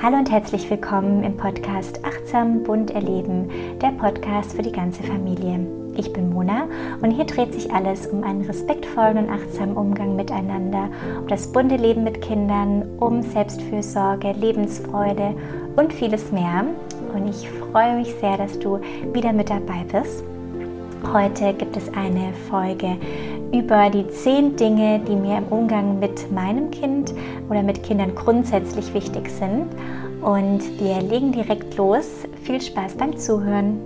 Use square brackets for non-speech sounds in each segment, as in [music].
Hallo und herzlich willkommen im Podcast Achtsam Bunt Erleben, der Podcast für die ganze Familie. Ich bin Mona und hier dreht sich alles um einen respektvollen und achtsamen Umgang miteinander, um das bunte Leben mit Kindern, um Selbstfürsorge, Lebensfreude und vieles mehr. Und ich freue mich sehr, dass du wieder mit dabei bist. Heute gibt es eine Folge über die zehn Dinge, die mir im Umgang mit meinem Kind oder mit Kindern grundsätzlich wichtig sind. Und wir legen direkt los. Viel Spaß beim Zuhören.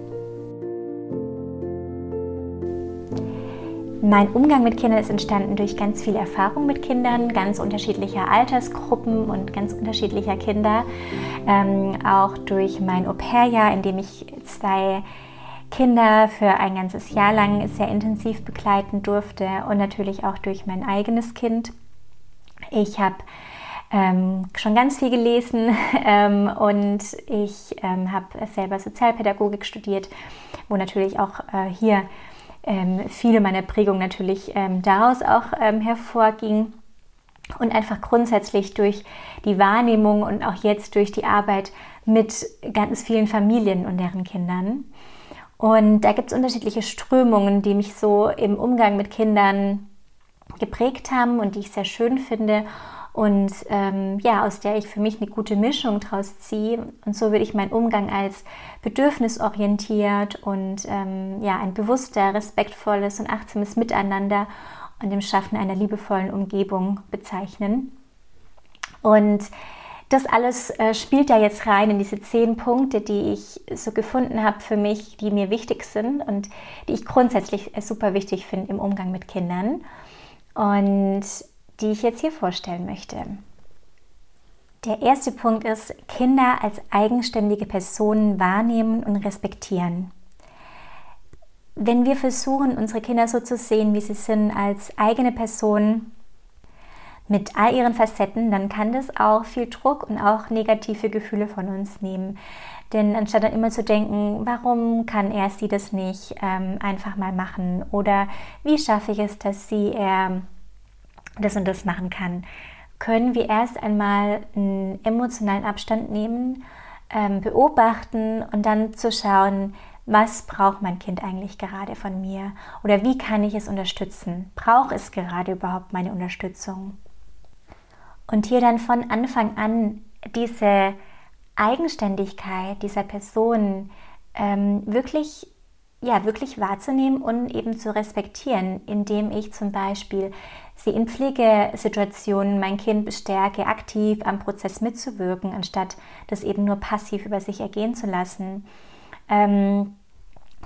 Mein Umgang mit Kindern ist entstanden durch ganz viel Erfahrung mit Kindern, ganz unterschiedlicher Altersgruppen und ganz unterschiedlicher Kinder. Ähm, auch durch mein Au-pair-Jahr, in dem ich zwei Kinder für ein ganzes Jahr lang sehr intensiv begleiten durfte und natürlich auch durch mein eigenes Kind. Ich habe ähm, schon ganz viel gelesen [laughs] ähm, und ich ähm, habe selber Sozialpädagogik studiert, wo natürlich auch äh, hier ähm, viele meiner Prägung natürlich ähm, daraus auch ähm, hervorging und einfach grundsätzlich durch die Wahrnehmung und auch jetzt durch die Arbeit mit ganz vielen Familien und deren Kindern. Und da gibt es unterschiedliche Strömungen, die mich so im Umgang mit Kindern geprägt haben und die ich sehr schön finde und ähm, ja, aus der ich für mich eine gute Mischung draus ziehe. Und so würde ich meinen Umgang als bedürfnisorientiert und ähm, ja, ein bewusster, respektvolles und achtsames Miteinander und dem Schaffen einer liebevollen Umgebung bezeichnen. Und das alles äh, spielt da jetzt rein in diese zehn Punkte, die ich so gefunden habe für mich, die mir wichtig sind und die ich grundsätzlich äh, super wichtig finde im Umgang mit Kindern und die ich jetzt hier vorstellen möchte. Der erste Punkt ist, Kinder als eigenständige Personen wahrnehmen und respektieren. Wenn wir versuchen, unsere Kinder so zu sehen, wie sie sind, als eigene Personen, mit all ihren Facetten, dann kann das auch viel Druck und auch negative Gefühle von uns nehmen. Denn anstatt dann immer zu denken, warum kann er sie das nicht ähm, einfach mal machen oder wie schaffe ich es, dass sie er das und das machen kann, können wir erst einmal einen emotionalen Abstand nehmen, ähm, beobachten und dann zu schauen, was braucht mein Kind eigentlich gerade von mir oder wie kann ich es unterstützen? Braucht es gerade überhaupt meine Unterstützung? Und hier dann von Anfang an diese Eigenständigkeit dieser Person ähm, wirklich, ja, wirklich wahrzunehmen und eben zu respektieren, indem ich zum Beispiel sie in Pflegesituationen mein Kind bestärke, aktiv am Prozess mitzuwirken, anstatt das eben nur passiv über sich ergehen zu lassen. Ähm,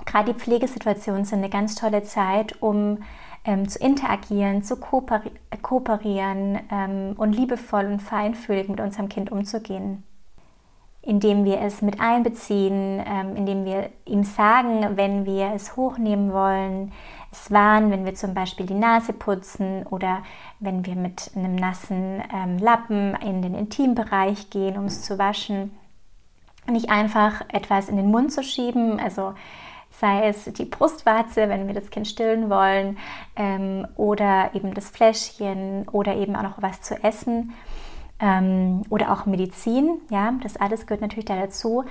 Gerade die Pflegesituationen sind eine ganz tolle Zeit, um ähm, zu interagieren, zu kooperieren ähm, und liebevoll und feinfühlig mit unserem Kind umzugehen. Indem wir es mit einbeziehen, ähm, indem wir ihm sagen, wenn wir es hochnehmen wollen, es warnen, wenn wir zum Beispiel die Nase putzen oder wenn wir mit einem nassen ähm, Lappen in den Intimbereich gehen, um es zu waschen. Nicht einfach etwas in den Mund zu schieben, also sei es die Brustwarze, wenn wir das Kind stillen wollen, ähm, oder eben das Fläschchen oder eben auch noch was zu essen ähm, oder auch Medizin. Ja, das alles gehört natürlich da dazu.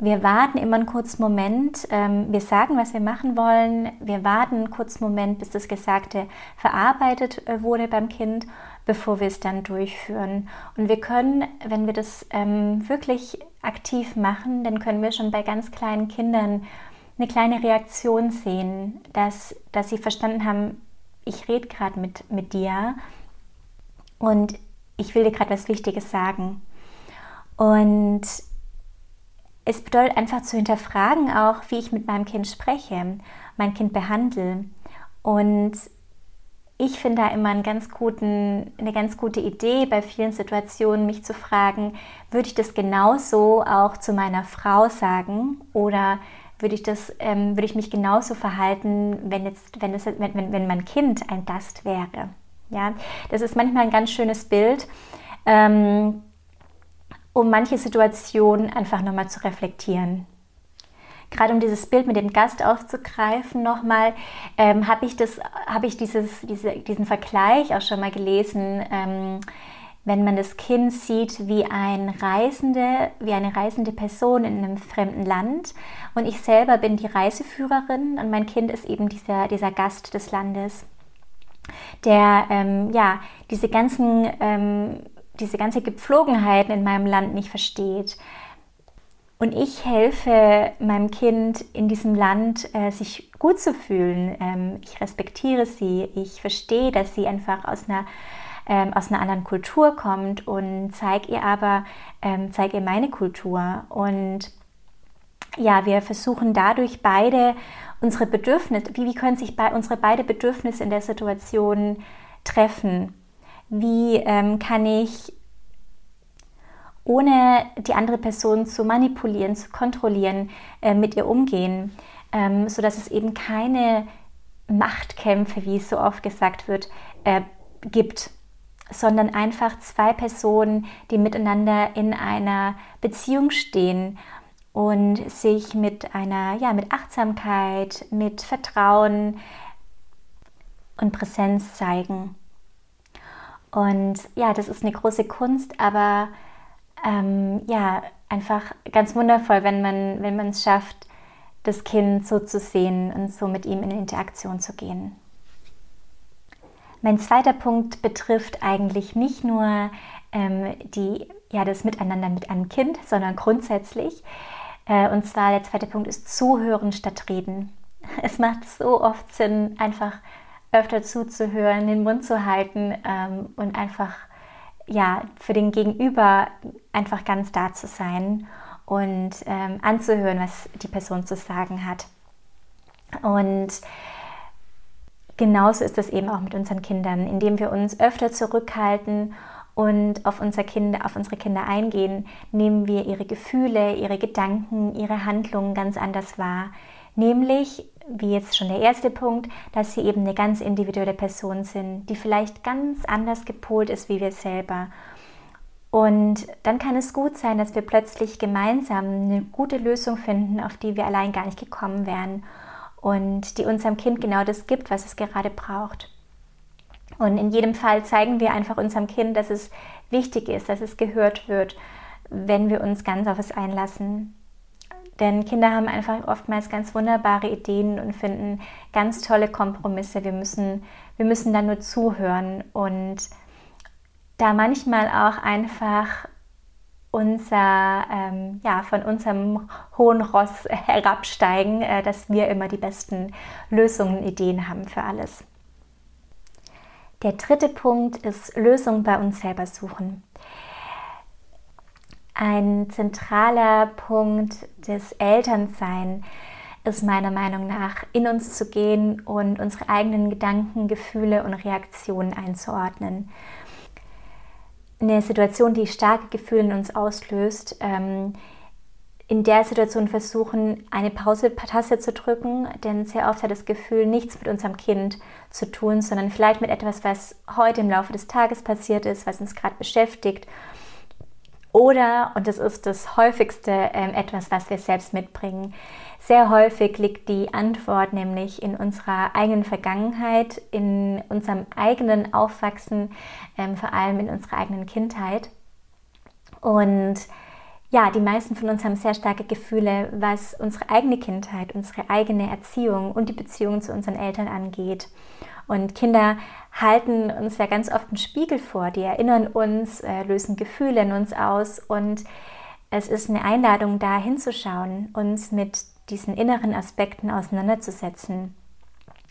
Wir warten immer einen kurzen Moment. Ähm, wir sagen, was wir machen wollen. Wir warten einen kurzen Moment, bis das Gesagte verarbeitet äh, wurde beim Kind, bevor wir es dann durchführen. Und wir können, wenn wir das ähm, wirklich aktiv machen, dann können wir schon bei ganz kleinen Kindern eine kleine Reaktion sehen, dass, dass sie verstanden haben, ich rede gerade mit, mit dir und ich will dir gerade was Wichtiges sagen. Und es bedeutet einfach zu hinterfragen auch, wie ich mit meinem Kind spreche, mein Kind behandle. Und ich finde da immer ganz guten, eine ganz gute Idee bei vielen Situationen, mich zu fragen, würde ich das genauso auch zu meiner Frau sagen oder würde ich, das, ähm, würde ich mich genauso verhalten, wenn, jetzt, wenn, das, wenn, wenn, wenn mein Kind ein Gast wäre. Ja, das ist manchmal ein ganz schönes Bild, ähm, um manche Situationen einfach nochmal zu reflektieren. Gerade um dieses Bild mit dem Gast aufzugreifen nochmal, ähm, habe ich, das, hab ich dieses, diese, diesen Vergleich auch schon mal gelesen. Wenn man das Kind sieht wie ein Reisende, wie eine reisende Person in einem fremden Land. Und ich selber bin die Reiseführerin und mein Kind ist eben dieser, dieser Gast des Landes, der ähm, ja diese ganzen ähm, diese ganze Gepflogenheiten in meinem Land nicht versteht. Und ich helfe meinem Kind in diesem Land, äh, sich gut zu fühlen. Ähm, ich respektiere sie. Ich verstehe, dass sie einfach aus einer, ähm, aus einer anderen Kultur kommt und zeige ihr aber, ähm, zeige ihr meine Kultur. Und ja, wir versuchen dadurch beide unsere Bedürfnisse, wie, wie können sich bei, unsere beide Bedürfnisse in der Situation treffen? Wie ähm, kann ich ohne die andere Person zu manipulieren, zu kontrollieren, äh, mit ihr umgehen, ähm, sodass es eben keine Machtkämpfe, wie es so oft gesagt wird, äh, gibt, sondern einfach zwei Personen, die miteinander in einer Beziehung stehen und sich mit einer, ja, mit Achtsamkeit, mit Vertrauen und Präsenz zeigen. Und ja, das ist eine große Kunst, aber ähm, ja, einfach ganz wundervoll, wenn man wenn es schafft, das Kind so zu sehen und so mit ihm in Interaktion zu gehen. Mein zweiter Punkt betrifft eigentlich nicht nur ähm, die, ja, das Miteinander mit einem Kind, sondern grundsätzlich. Äh, und zwar der zweite Punkt ist Zuhören statt Reden. [laughs] Es macht so oft Sinn, einfach öfter zuzuhören, den Mund zu halten ähm, und einfach ja, für den Gegenüber einfach ganz da zu sein und ähm, anzuhören, was die Person zu sagen hat. Und genauso ist das eben auch mit unseren Kindern, indem wir uns öfter zurückhalten und auf, unser Kinder, auf unsere Kinder eingehen, nehmen wir ihre Gefühle, ihre Gedanken, ihre Handlungen ganz anders wahr. Nämlich wie jetzt schon der erste Punkt, dass sie eben eine ganz individuelle Person sind, die vielleicht ganz anders gepolt ist wie wir selber. Und dann kann es gut sein, dass wir plötzlich gemeinsam eine gute Lösung finden, auf die wir allein gar nicht gekommen wären und die unserem Kind genau das gibt, was es gerade braucht. Und in jedem Fall zeigen wir einfach unserem Kind, dass es wichtig ist, dass es gehört wird, wenn wir uns ganz auf es einlassen. Denn Kinder haben einfach oftmals ganz wunderbare Ideen und finden ganz tolle Kompromisse. Wir müssen, wir müssen da nur zuhören und da manchmal auch einfach unser, ähm, ja, von unserem hohen Ross herabsteigen, äh, dass wir immer die besten Lösungen, Ideen haben für alles. Der dritte Punkt ist Lösungen bei uns selber suchen. Ein zentraler Punkt des Elternseins ist meiner Meinung nach, in uns zu gehen und unsere eigenen Gedanken, Gefühle und Reaktionen einzuordnen. Eine Situation, die starke Gefühle in uns auslöst, ähm, in der Situation versuchen, eine Pause-Taste zu drücken, denn sehr oft hat das Gefühl nichts mit unserem Kind zu tun, sondern vielleicht mit etwas, was heute im Laufe des Tages passiert ist, was uns gerade beschäftigt. Oder, und das ist das häufigste ähm, etwas, was wir selbst mitbringen, sehr häufig liegt die Antwort nämlich in unserer eigenen Vergangenheit, in unserem eigenen Aufwachsen, ähm, vor allem in unserer eigenen Kindheit. Und ja, die meisten von uns haben sehr starke Gefühle, was unsere eigene Kindheit, unsere eigene Erziehung und die Beziehung zu unseren Eltern angeht. Und Kinder halten uns ja ganz oft einen Spiegel vor, die erinnern uns, äh, lösen Gefühle in uns aus und es ist eine Einladung, da hinzuschauen, uns mit diesen inneren Aspekten auseinanderzusetzen.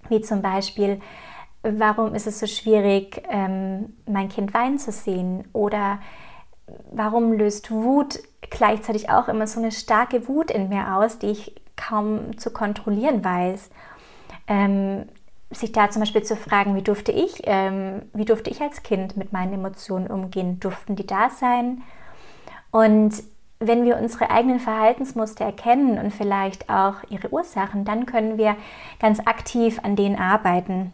Wie zum Beispiel, warum ist es so schwierig, ähm, mein Kind weinen zu sehen? Oder warum löst Wut gleichzeitig auch immer so eine starke Wut in mir aus, die ich kaum zu kontrollieren weiß? Ähm, sich da zum Beispiel zu fragen, wie durfte ich, ähm, wie durfte ich als Kind mit meinen Emotionen umgehen? Durften die da sein? Und wenn wir unsere eigenen Verhaltensmuster erkennen und vielleicht auch ihre Ursachen, dann können wir ganz aktiv an denen arbeiten.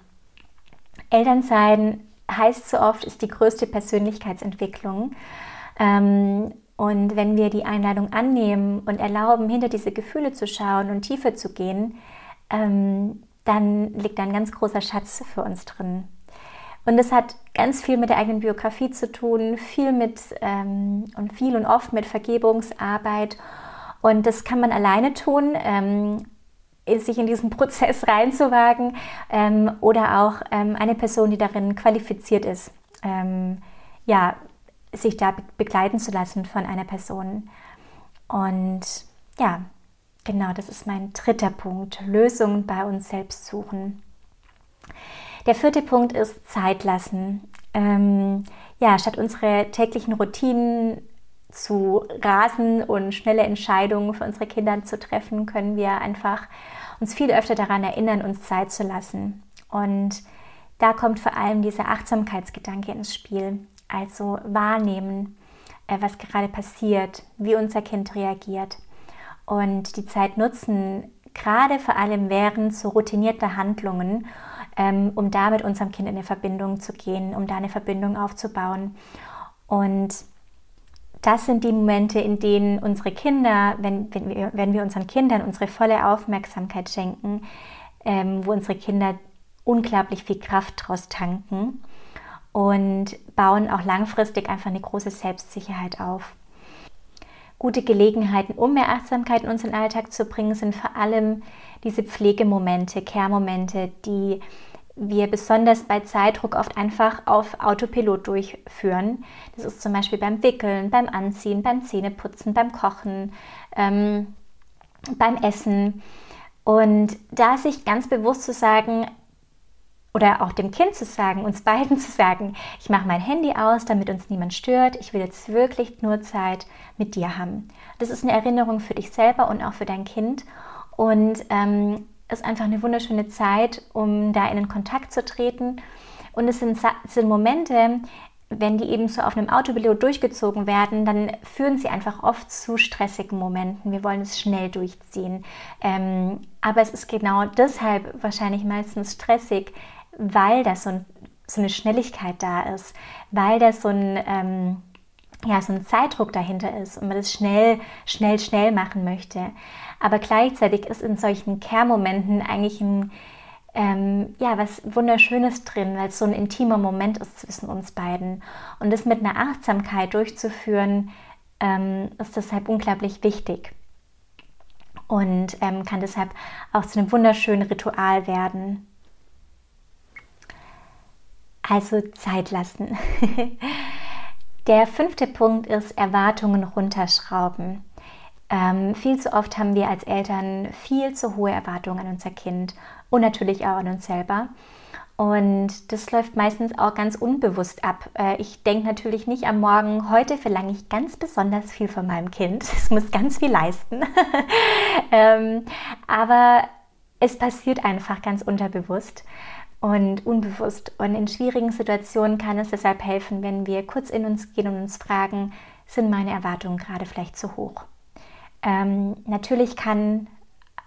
Elternsein heißt so oft, ist die größte Persönlichkeitsentwicklung. Ähm, und wenn wir die Einladung annehmen und erlauben, hinter diese Gefühle zu schauen und tiefer zu gehen, ähm, dann liegt ein ganz großer Schatz für uns drin. Und das hat ganz viel mit der eigenen Biografie zu tun, viel mit ähm, und viel und oft mit Vergebungsarbeit. Und das kann man alleine tun, ähm, sich in diesen [laughs] Prozess reinzuwagen ähm, oder auch ähm, eine Person, die darin qualifiziert ist, ähm, ja, sich da begleiten zu lassen von einer Person. Und ja, genau, das ist mein dritter Punkt, Lösungen bei uns selbst suchen. Der vierte Punkt ist Zeit lassen. Ähm, ja, statt unsere täglichen Routinen zu rasen und schnelle Entscheidungen für unsere Kinder zu treffen, können wir einfach uns viel öfter daran erinnern, uns Zeit zu lassen. Und da kommt vor allem dieser Achtsamkeitsgedanke ins Spiel. Also wahrnehmen, äh, was gerade passiert, wie unser Kind reagiert. Und die Zeit nutzen, gerade vor allem während so routinierter Handlungen um da mit unserem Kind in eine Verbindung zu gehen, um da eine Verbindung aufzubauen. Und das sind die Momente, in denen unsere Kinder, wenn, wenn, wir, wenn wir unseren Kindern unsere volle Aufmerksamkeit schenken, ähm, wo unsere Kinder unglaublich viel Kraft draus tanken und bauen auch langfristig einfach eine große Selbstsicherheit auf. Gute Gelegenheiten, um mehr Achtsamkeit in unseren Alltag zu bringen, sind vor allem diese Pflegemomente, Care-Momente, die wir besonders bei Zeitdruck oft einfach auf Autopilot durchführen. Das ist zum Beispiel beim Wickeln, beim Anziehen, beim Zähneputzen, beim Kochen, ähm, beim Essen. Und da sich ganz bewusst zu sagen, oder auch dem Kind zu sagen, uns beiden [laughs] zu sagen, ich mache mein Handy aus, damit uns niemand stört, ich will jetzt wirklich nur Zeit mit dir haben. Das ist eine Erinnerung für dich selber und auch für dein Kind. Und ähm, ist einfach eine wunderschöne Zeit, um da in den Kontakt zu treten. Und es sind, sind Momente, wenn die eben so auf einem Autopilot durchgezogen werden, dann führen sie einfach oft zu stressigen Momenten. Wir wollen es schnell durchziehen. Ähm, aber es ist genau deshalb wahrscheinlich meistens stressig, weil da so, ein, so, eine Schnelligkeit da ist, weil da so ein, ähm, ja, so ein Zeitdruck dahinter ist und man das schnell, schnell, schnell machen möchte. Aber gleichzeitig ist in solchen Care-Momenten eigentlich ein, ähm, ja, was Wunderschönes drin, weil es so ein intimer Moment ist zwischen uns beiden. Und das mit einer Achtsamkeit durchzuführen, ähm, ist deshalb unglaublich wichtig. Und ähm, kann deshalb auch zu einem wunderschönen Ritual werden. Also Zeit lassen. [laughs] Der fünfte Punkt ist Erwartungen runterschrauben. Ähm, viel zu oft haben wir als Eltern viel zu hohe Erwartungen an unser Kind und natürlich auch an uns selber. Und das läuft meistens auch ganz unbewusst ab. Äh, ich denke natürlich nicht am Morgen, heute verlange ich ganz besonders viel von meinem Kind. [laughs] Es muss ganz viel leisten. [laughs] ähm, aber es passiert einfach ganz unterbewusst und unbewusst. Und in schwierigen Situationen kann es deshalb helfen, wenn wir kurz in uns gehen und uns fragen, sind meine Erwartungen gerade vielleicht zu hoch? Ähm, natürlich kann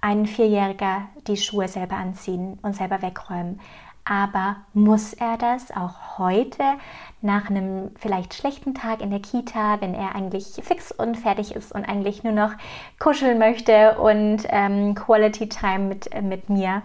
ein Vierjähriger die Schuhe selber anziehen und selber wegräumen. Aber muss er das auch heute nach einem vielleicht schlechten Tag in der Kita, wenn er eigentlich fix und fertig ist und eigentlich nur noch kuscheln möchte und ähm, Quality Time mit, äh, mit mir?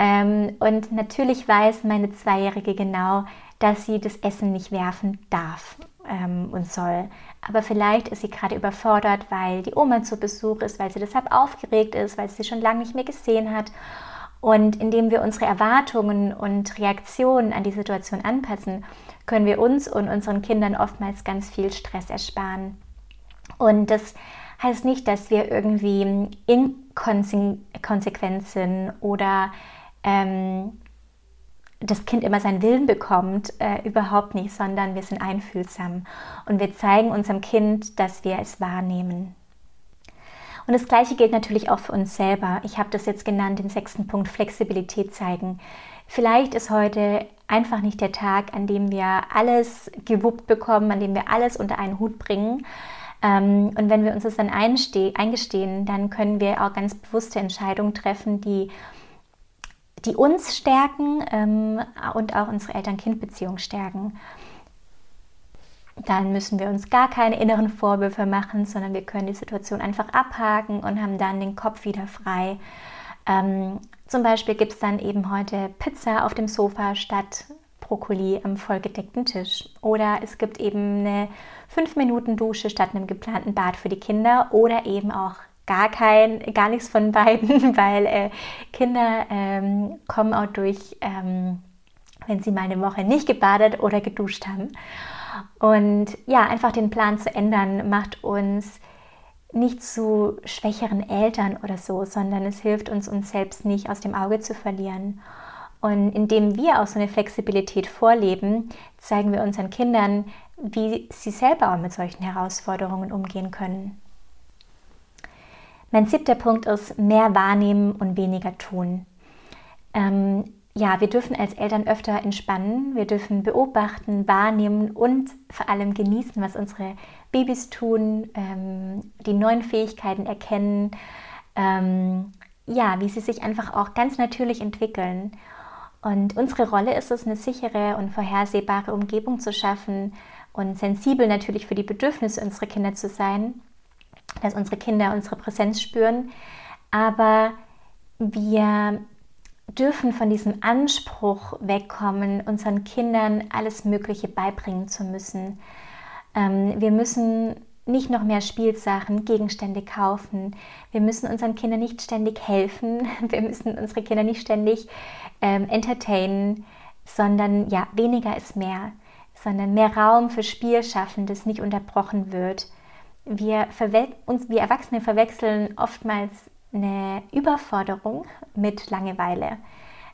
Ähm, und natürlich weiß meine Zweijährige genau, dass sie das Essen nicht werfen darf ähm, und soll. Aber vielleicht ist sie gerade überfordert, weil die Oma zu Besuch ist, weil sie deshalb aufgeregt ist, weil sie schon lange nicht mehr gesehen hat. Und indem wir unsere Erwartungen und Reaktionen an die Situation anpassen, können wir uns und unseren Kindern oftmals ganz viel Stress ersparen. Und das heißt nicht, dass wir irgendwie inkonsequent sind oder ähm, das Kind immer seinen Willen bekommt, äh, überhaupt nicht, sondern wir sind einfühlsam und wir zeigen unserem Kind, dass wir es wahrnehmen. Und das Gleiche gilt natürlich auch für uns selber. Ich habe das jetzt genannt, den sechsten Punkt Flexibilität zeigen. Vielleicht ist heute einfach nicht der Tag, an dem wir alles gewuppt bekommen, an dem wir alles unter einen Hut bringen. Ähm, und wenn wir uns das dann eingestehen, dann können wir auch ganz bewusste Entscheidungen treffen, die die uns stärken ähm, und auch unsere Eltern-Kind-Beziehung stärken. Dann müssen wir uns gar keine inneren Vorwürfe machen, sondern wir können die Situation einfach abhaken und haben dann den Kopf wieder frei. Ähm, zum Beispiel gibt es dann eben heute Pizza auf dem Sofa statt Brokkoli am vollgedeckten Tisch. Oder es gibt eben eine 5 Minuten Dusche statt einem geplanten Bad für die Kinder oder eben auch gar kein, gar nichts von beiden, [laughs] weil äh, Kinder ähm, kommen auch durch, ähm, wenn sie mal eine Woche nicht gebadet oder geduscht haben. Und ja, einfach den Plan zu ändern, macht uns nicht zu schwächeren Eltern oder so, sondern es hilft uns, uns selbst nicht aus dem Auge zu verlieren. Und indem wir auch so eine Flexibilität vorleben, zeigen wir unseren Kindern, wie sie selber auch mit solchen Herausforderungen umgehen können. Mein siebter Punkt ist mehr wahrnehmen und weniger tun. Ähm, ja, wir dürfen als Eltern öfter entspannen, wir dürfen beobachten, wahrnehmen und vor allem genießen, was unsere Babys tun, ähm, die neuen Fähigkeiten erkennen, ähm, ja, wie sie sich einfach auch ganz natürlich entwickeln. Und unsere Rolle ist es, eine sichere und vorhersehbare Umgebung zu schaffen und sensibel natürlich für die Bedürfnisse unserer Kinder zu sein dass unsere Kinder unsere Präsenz spüren. Aber wir dürfen von diesem Anspruch wegkommen, unseren Kindern alles Mögliche beibringen zu müssen. Ähm, wir müssen nicht noch mehr Spielsachen, Gegenstände kaufen. Wir müssen unseren Kindern nicht ständig helfen. [laughs] Wir müssen unsere Kinder nicht ständig ähm, entertainen, sondern ja, weniger ist mehr, sondern mehr Raum für Spiel schaffen, das nicht unterbrochen wird wir, uns, wir Erwachsene verwechseln oftmals eine Überforderung mit Langeweile.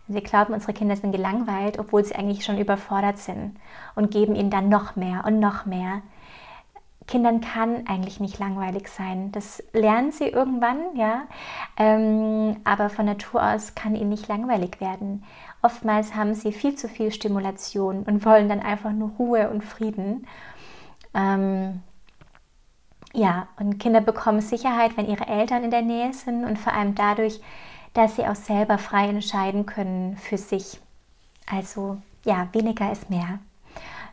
Wir glauben, unsere Kinder sind gelangweilt, obwohl sie eigentlich schon überfordert sind und geben ihnen dann noch mehr und noch mehr. Kindern kann eigentlich nicht langweilig sein. Das lernen sie irgendwann, ja. Ähm, aber von Natur aus kann ihnen nicht langweilig werden. Oftmals haben sie viel zu viel Stimulation und wollen dann einfach nur Ruhe und Frieden. Ähm, ja, und Kinder bekommen Sicherheit, wenn ihre Eltern in der Nähe sind und vor allem dadurch, dass sie auch selber frei entscheiden können für sich. Also ja, weniger ist mehr.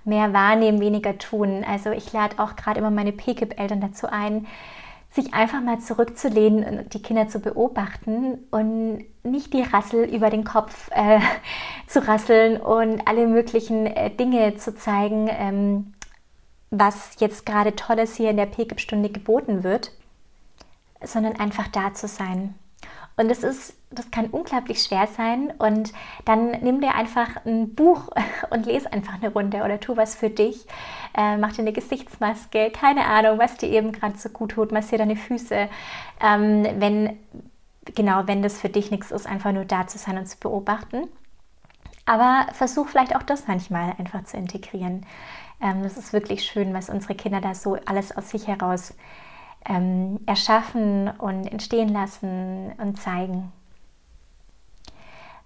Mehr wahrnehmen, weniger tun. Also ich lade auch gerade immer meine PKIP-Eltern dazu ein, sich einfach mal zurückzulehnen und die Kinder zu beobachten und nicht die Rassel über den Kopf äh, [laughs] zu rasseln und alle möglichen äh, Dinge zu zeigen, ähm, was jetzt gerade Tolles hier in der PKIP-Stunde geboten wird, sondern einfach da zu sein. Und das ist, das kann unglaublich schwer sein. Und dann nimm dir einfach ein Buch [laughs] und lese einfach eine Runde oder tu was für dich. Äh, mach dir eine Gesichtsmaske, keine Ahnung, was dir eben gerade so gut tut. Massier deine Füße. Ähm, wenn, genau, wenn das für dich nichts ist, einfach nur da zu sein und zu beobachten. Aber versuch vielleicht auch das manchmal einfach zu integrieren. Ähm, das ist wirklich schön, was unsere Kinder da so alles aus sich heraus ähm, erschaffen und entstehen lassen und zeigen.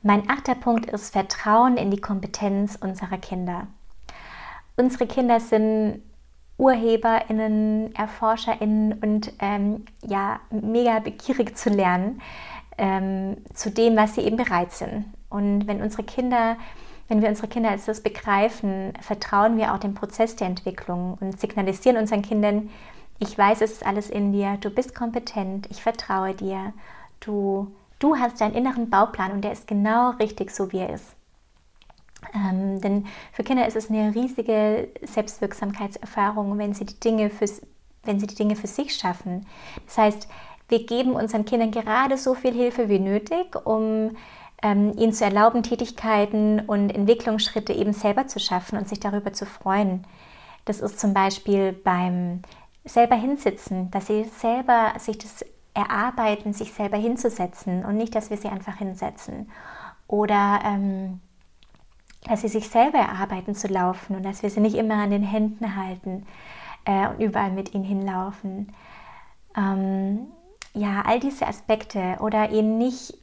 Mein achter Punkt ist Vertrauen in die Kompetenz unserer Kinder. Unsere Kinder sind UrheberInnen, ErforscherInnen und ähm, ja, mega begierig zu lernen ähm, zu dem, was sie eben bereit sind. Und wenn unsere Kinder wenn wir unsere Kinder als das begreifen, vertrauen wir auch dem Prozess der Entwicklung und signalisieren unseren Kindern, ich weiß, es ist alles in dir, du bist kompetent, ich vertraue dir, du, du hast deinen inneren Bauplan und der ist genau richtig so, wie er ist. Ähm, denn für Kinder ist es eine riesige Selbstwirksamkeitserfahrung, wenn sie die Dinge für, wenn sie die Dinge für sich schaffen. Das heißt, wir geben unseren Kindern gerade so viel Hilfe wie nötig, um ähm, ihnen zu erlauben, Tätigkeiten und Entwicklungsschritte eben selber zu schaffen und sich darüber zu freuen. Das ist zum Beispiel beim selber hinsitzen, dass sie selber sich das erarbeiten, sich selber hinzusetzen und nicht, dass wir sie einfach hinsetzen. Oder ähm, dass sie sich selber erarbeiten zu laufen und dass wir sie nicht immer an den Händen halten äh, und überall mit ihnen hinlaufen. Ähm, ja, all diese Aspekte oder ihnen nicht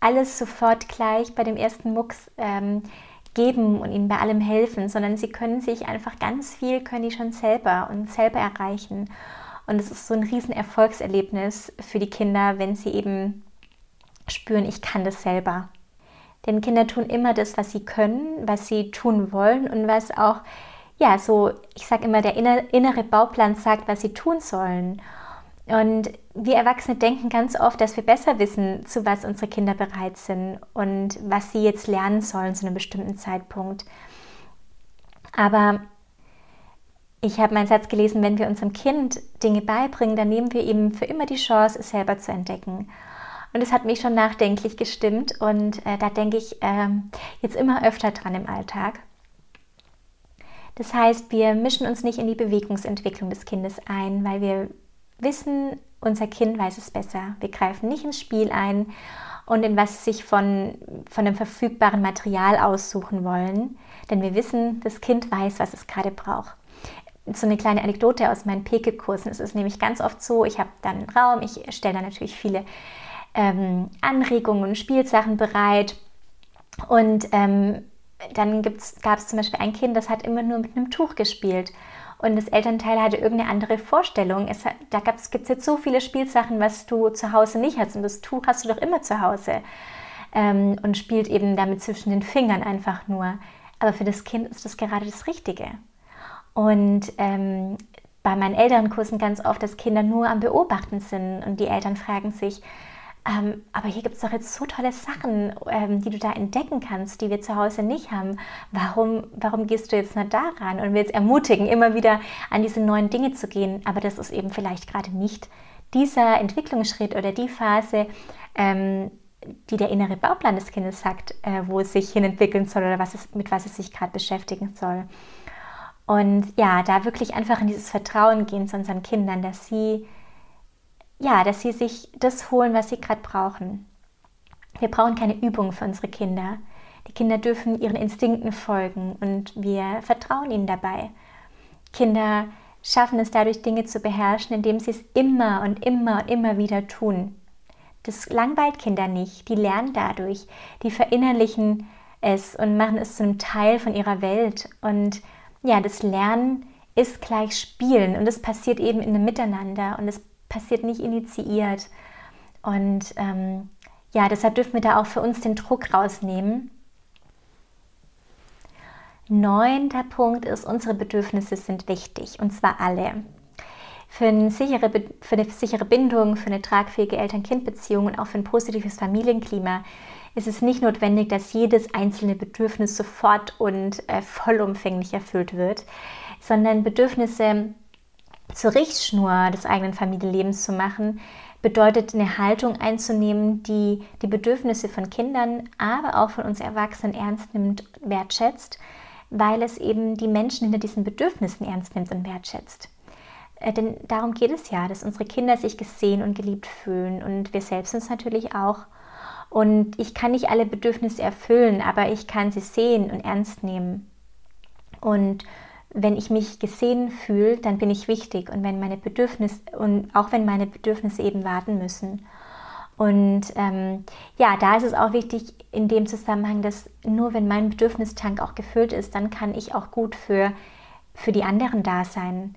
alles sofort gleich bei dem ersten Mucks ähm, geben und ihnen bei allem helfen, sondern sie können sich einfach ganz viel, können die schon selber und selber erreichen. Und es ist so ein riesen Erfolgserlebnis für die Kinder, wenn sie eben spüren, ich kann das selber. Denn Kinder tun immer das, was sie können, was sie tun wollen und was auch, ja, so, ich sage immer, der innere Bauplan sagt, was sie tun sollen. Und wir Erwachsene denken ganz oft, dass wir besser wissen, zu was unsere Kinder bereit sind und was sie jetzt lernen sollen zu einem bestimmten Zeitpunkt. Aber ich habe meinen Satz gelesen, wenn wir unserem Kind Dinge beibringen, dann nehmen wir ihm für immer die Chance, es selber zu entdecken. Und es hat mich schon nachdenklich gestimmt und äh, da denke ich äh, jetzt immer öfter dran im Alltag. Das heißt, wir mischen uns nicht in die Bewegungsentwicklung des Kindes ein, weil wir wissen, unser Kind weiß es besser. Wir greifen nicht ins Spiel ein und in was sich von, von dem verfügbaren Material aussuchen wollen, denn wir wissen, das Kind weiß, was es gerade braucht. So eine kleine Anekdote aus meinen Pekelkursen. Es ist nämlich ganz oft so, ich habe dann einen Raum, ich stelle da natürlich viele ähm, Anregungen und Spielsachen bereit und ähm, dann gab es zum Beispiel ein Kind, das hat immer nur mit einem Tuch gespielt. Und das Elternteil hatte irgendeine andere Vorstellung. Es, da gibt es jetzt so viele Spielsachen, was du zu Hause nicht hast. Und das Tuch hast du doch immer zu Hause. Ähm, und spielt eben damit zwischen den Fingern einfach nur. Aber für das Kind ist das gerade das Richtige. Und ähm, bei meinen Elternkursen ganz oft, dass Kinder nur am Beobachten sind und die Eltern fragen sich, ähm, aber hier gibt es doch jetzt so tolle Sachen, ähm, die du da entdecken kannst, die wir zu Hause nicht haben. Warum, warum gehst du jetzt nicht daran? Und wir ermutigen, immer wieder an diese neuen Dinge zu gehen. Aber das ist eben vielleicht gerade nicht dieser Entwicklungsschritt oder die Phase, ähm, die der innere Bauplan des Kindes sagt, äh, wo es sich hin entwickeln soll oder was es, mit was es sich gerade beschäftigen soll. Und ja, da wirklich einfach in dieses Vertrauen gehen zu unseren Kindern, dass sie ja, dass sie sich das holen, was sie gerade brauchen. Wir brauchen keine Übung für unsere Kinder. Die Kinder dürfen ihren Instinkten folgen und wir vertrauen ihnen dabei. Kinder schaffen es dadurch, Dinge zu beherrschen, indem sie es immer und immer und immer wieder tun. Das langweilt Kinder nicht. Die lernen dadurch. Die verinnerlichen es und machen es zu einem Teil von ihrer Welt. Und ja, das Lernen ist gleich Spielen und es passiert eben in einem Miteinander und es passiert nicht initiiert. Und ähm, ja, deshalb dürfen wir da auch für uns den Druck rausnehmen. Neunter Punkt ist, unsere Bedürfnisse sind wichtig und zwar alle. Für eine, sichere, für eine sichere Bindung, für eine tragfähige Eltern-Kind-Beziehung und auch für ein positives Familienklima ist es nicht notwendig, dass jedes einzelne Bedürfnis sofort und äh, vollumfänglich erfüllt wird, sondern Bedürfnisse zur Richtschnur des eigenen Familienlebens zu machen, bedeutet eine Haltung einzunehmen, die die Bedürfnisse von Kindern, aber auch von uns Erwachsenen ernst nimmt, wertschätzt, weil es eben die Menschen hinter diesen Bedürfnissen ernst nimmt und wertschätzt. Äh, denn darum geht es ja, dass unsere Kinder sich gesehen und geliebt fühlen und wir selbst uns natürlich auch. Und ich kann nicht alle Bedürfnisse erfüllen, aber ich kann sie sehen und ernst nehmen. Und wenn ich mich gesehen fühle, dann bin ich wichtig und wenn meine Bedürfnisse und auch wenn meine Bedürfnisse eben warten müssen. Und ähm, ja, da ist es auch wichtig in dem Zusammenhang, dass nur wenn mein Bedürfnistank auch gefüllt ist, dann kann ich auch gut für, für die anderen da sein.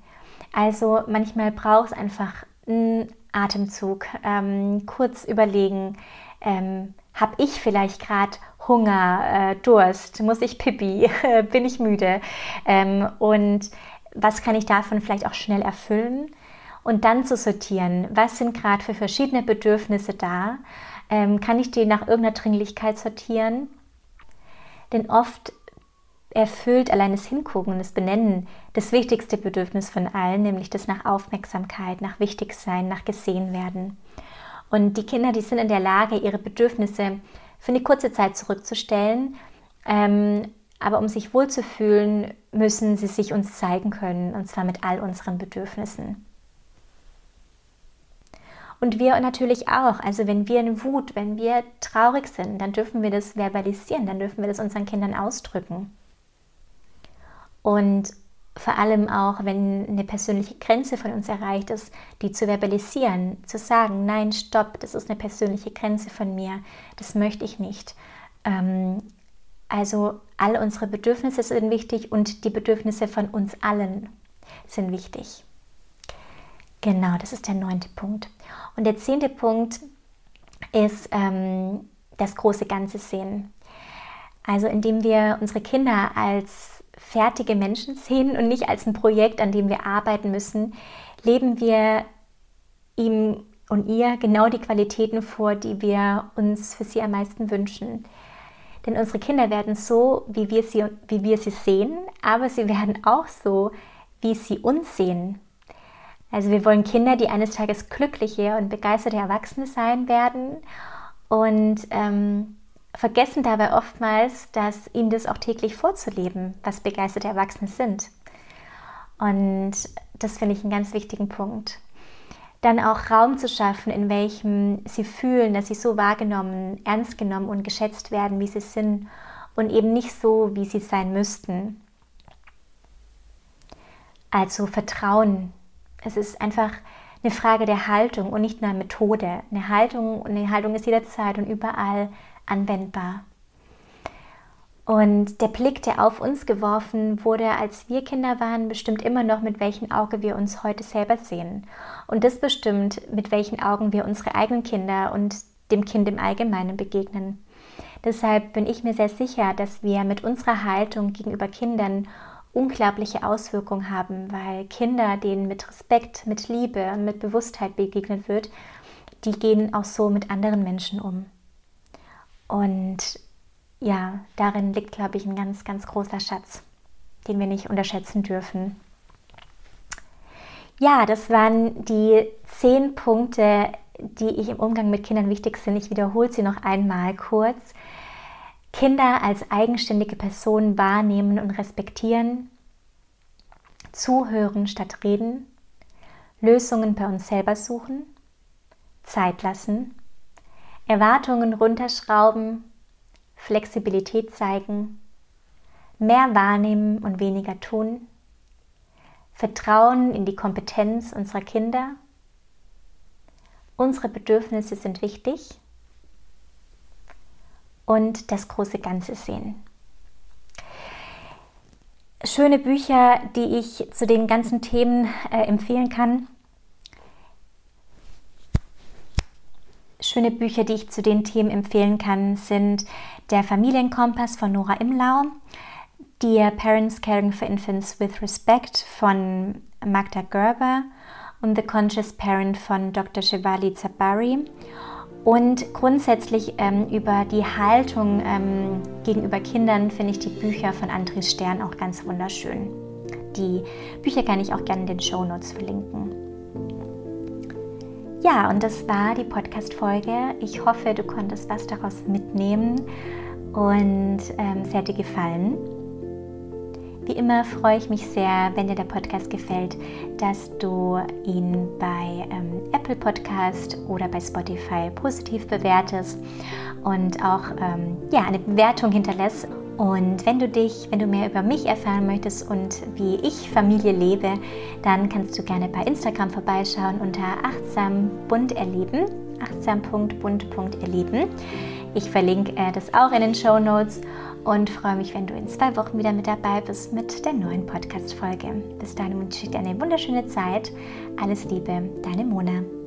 Also manchmal braucht es einfach einen Atemzug, ähm, kurz überlegen, ähm, habe ich vielleicht gerade Hunger, äh, Durst, muss ich pipi, [laughs] bin ich müde. Ähm, und was kann ich davon vielleicht auch schnell erfüllen? Und dann zu sortieren, was sind gerade für verschiedene Bedürfnisse da, ähm, kann ich die nach irgendeiner Dringlichkeit sortieren, denn oft erfüllt allein das Hingucken und das Benennen das wichtigste Bedürfnis von allen, nämlich das nach Aufmerksamkeit, nach Wichtigsein, nach gesehen werden. Und die Kinder, die sind in der Lage, ihre Bedürfnisse für eine kurze Zeit zurückzustellen. Ähm, aber um sich wohlzufühlen, müssen sie sich uns zeigen können, und zwar mit all unseren Bedürfnissen. Und wir natürlich auch. Also wenn wir in Wut, wenn wir traurig sind, dann dürfen wir das verbalisieren, dann dürfen wir das unseren Kindern ausdrücken. Und vor allem auch, wenn eine persönliche Grenze von uns erreicht ist, die zu verbalisieren, zu sagen, nein, stopp, das ist eine persönliche Grenze von mir, das möchte ich nicht. Ähm, also all unsere Bedürfnisse sind wichtig und die Bedürfnisse von uns allen sind wichtig. Genau, das ist der neunte Punkt. Und der zehnte Punkt ist ähm, das große Ganze sehen. Also indem wir unsere Kinder als fertige Menschen sehen und nicht als ein Projekt, an dem wir arbeiten müssen, leben wir ihm und ihr genau die Qualitäten vor, die wir uns für sie am meisten wünschen. Denn unsere Kinder werden so, wie wir sie, wie wir sie sehen, aber sie werden auch so, wie sie uns sehen. Also wir wollen Kinder, die eines Tages glückliche und begeisterte Erwachsene sein werden und ähm, vergessen dabei oftmals, dass ihnen das auch täglich vorzuleben, was begeisterte Erwachsene sind. Und das finde ich einen ganz wichtigen Punkt. Dann auch Raum zu schaffen, in welchem sie fühlen, dass sie so wahrgenommen, ernst genommen und geschätzt werden, wie sie sind und eben nicht so, wie sie sein müssten. Also Vertrauen. Es ist einfach eine Frage der Haltung und nicht nur Methode. Eine Haltung, eine Haltung ist jederzeit und überall anwendbar. Und der Blick, der auf uns geworfen wurde, als wir Kinder waren, bestimmt immer noch, mit welchem Auge wir uns heute selber sehen. Und das bestimmt, mit welchen Augen wir unsere eigenen Kinder und dem Kind im Allgemeinen begegnen. Deshalb bin ich mir sehr sicher, dass wir mit unserer Haltung gegenüber Kindern unglaubliche Auswirkungen haben, weil Kinder, denen mit Respekt, mit Liebe und mit Bewusstheit begegnet wird, die gehen auch so mit anderen Menschen um. Und ja, darin liegt, glaube ich, ein ganz, ganz großer Schatz, den wir nicht unterschätzen dürfen. Ja, das waren die zehn Punkte, die ich im Umgang mit Kindern wichtig sind. Ich wiederhole sie noch einmal kurz. Kinder als eigenständige Personen wahrnehmen und respektieren, zuhören statt reden, Lösungen bei uns selber suchen, Zeit lassen, Erwartungen runterschrauben, Flexibilität zeigen, mehr wahrnehmen und weniger tun, Vertrauen in die Kompetenz unserer Kinder, unsere Bedürfnisse sind wichtig und das große Ganze sehen. Schöne Bücher, die ich zu den ganzen Themen äh, empfehlen kann. Schöne Bücher, die ich zu den Themen empfehlen kann, sind Der Familienkompass von Nora Imlau, Dear Parents Caring for Infants with Respect von Magda Gerber und The Conscious Parent von Dr. Shivali Zabari und grundsätzlich ähm, über die Haltung ähm, gegenüber Kindern finde ich die Bücher von Andres Stern auch ganz wunderschön. Die Bücher kann ich auch gerne in den Show Notes verlinken. Ja, und das war die Podcast-Folge. Ich hoffe, du konntest was daraus mitnehmen und ähm, es hat dir gefallen. Wie immer freue ich mich sehr, wenn dir der Podcast gefällt, dass du ihn bei ähm, Apple Podcast oder bei Spotify positiv bewertest und auch ähm, ja, eine Bewertung hinterlässt. Und wenn du dich, wenn du mehr über mich erfahren möchtest und wie ich Familie lebe, dann kannst du gerne bei Instagram vorbeischauen unter achtsam bunt erleben, achtsam.bunt.erleben. Ich verlinke äh, das auch in den Show Notes und freue mich, wenn du in zwei Wochen wieder mit dabei bist mit der neuen Podcast-Folge. Bis dahin wünsche ich dir eine wunderschöne Zeit. Alles Liebe, deine Mona.